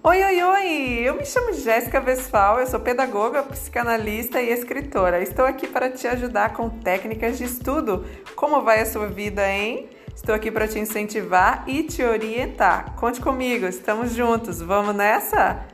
Oi, oi, oi! Eu me chamo Jéssica Vesfal, eu sou pedagoga, psicanalista e escritora. Estou aqui para te ajudar com técnicas de estudo. Como vai a sua vida, hein? Estou aqui para te incentivar e te orientar. Conte comigo, estamos juntos. Vamos nessa?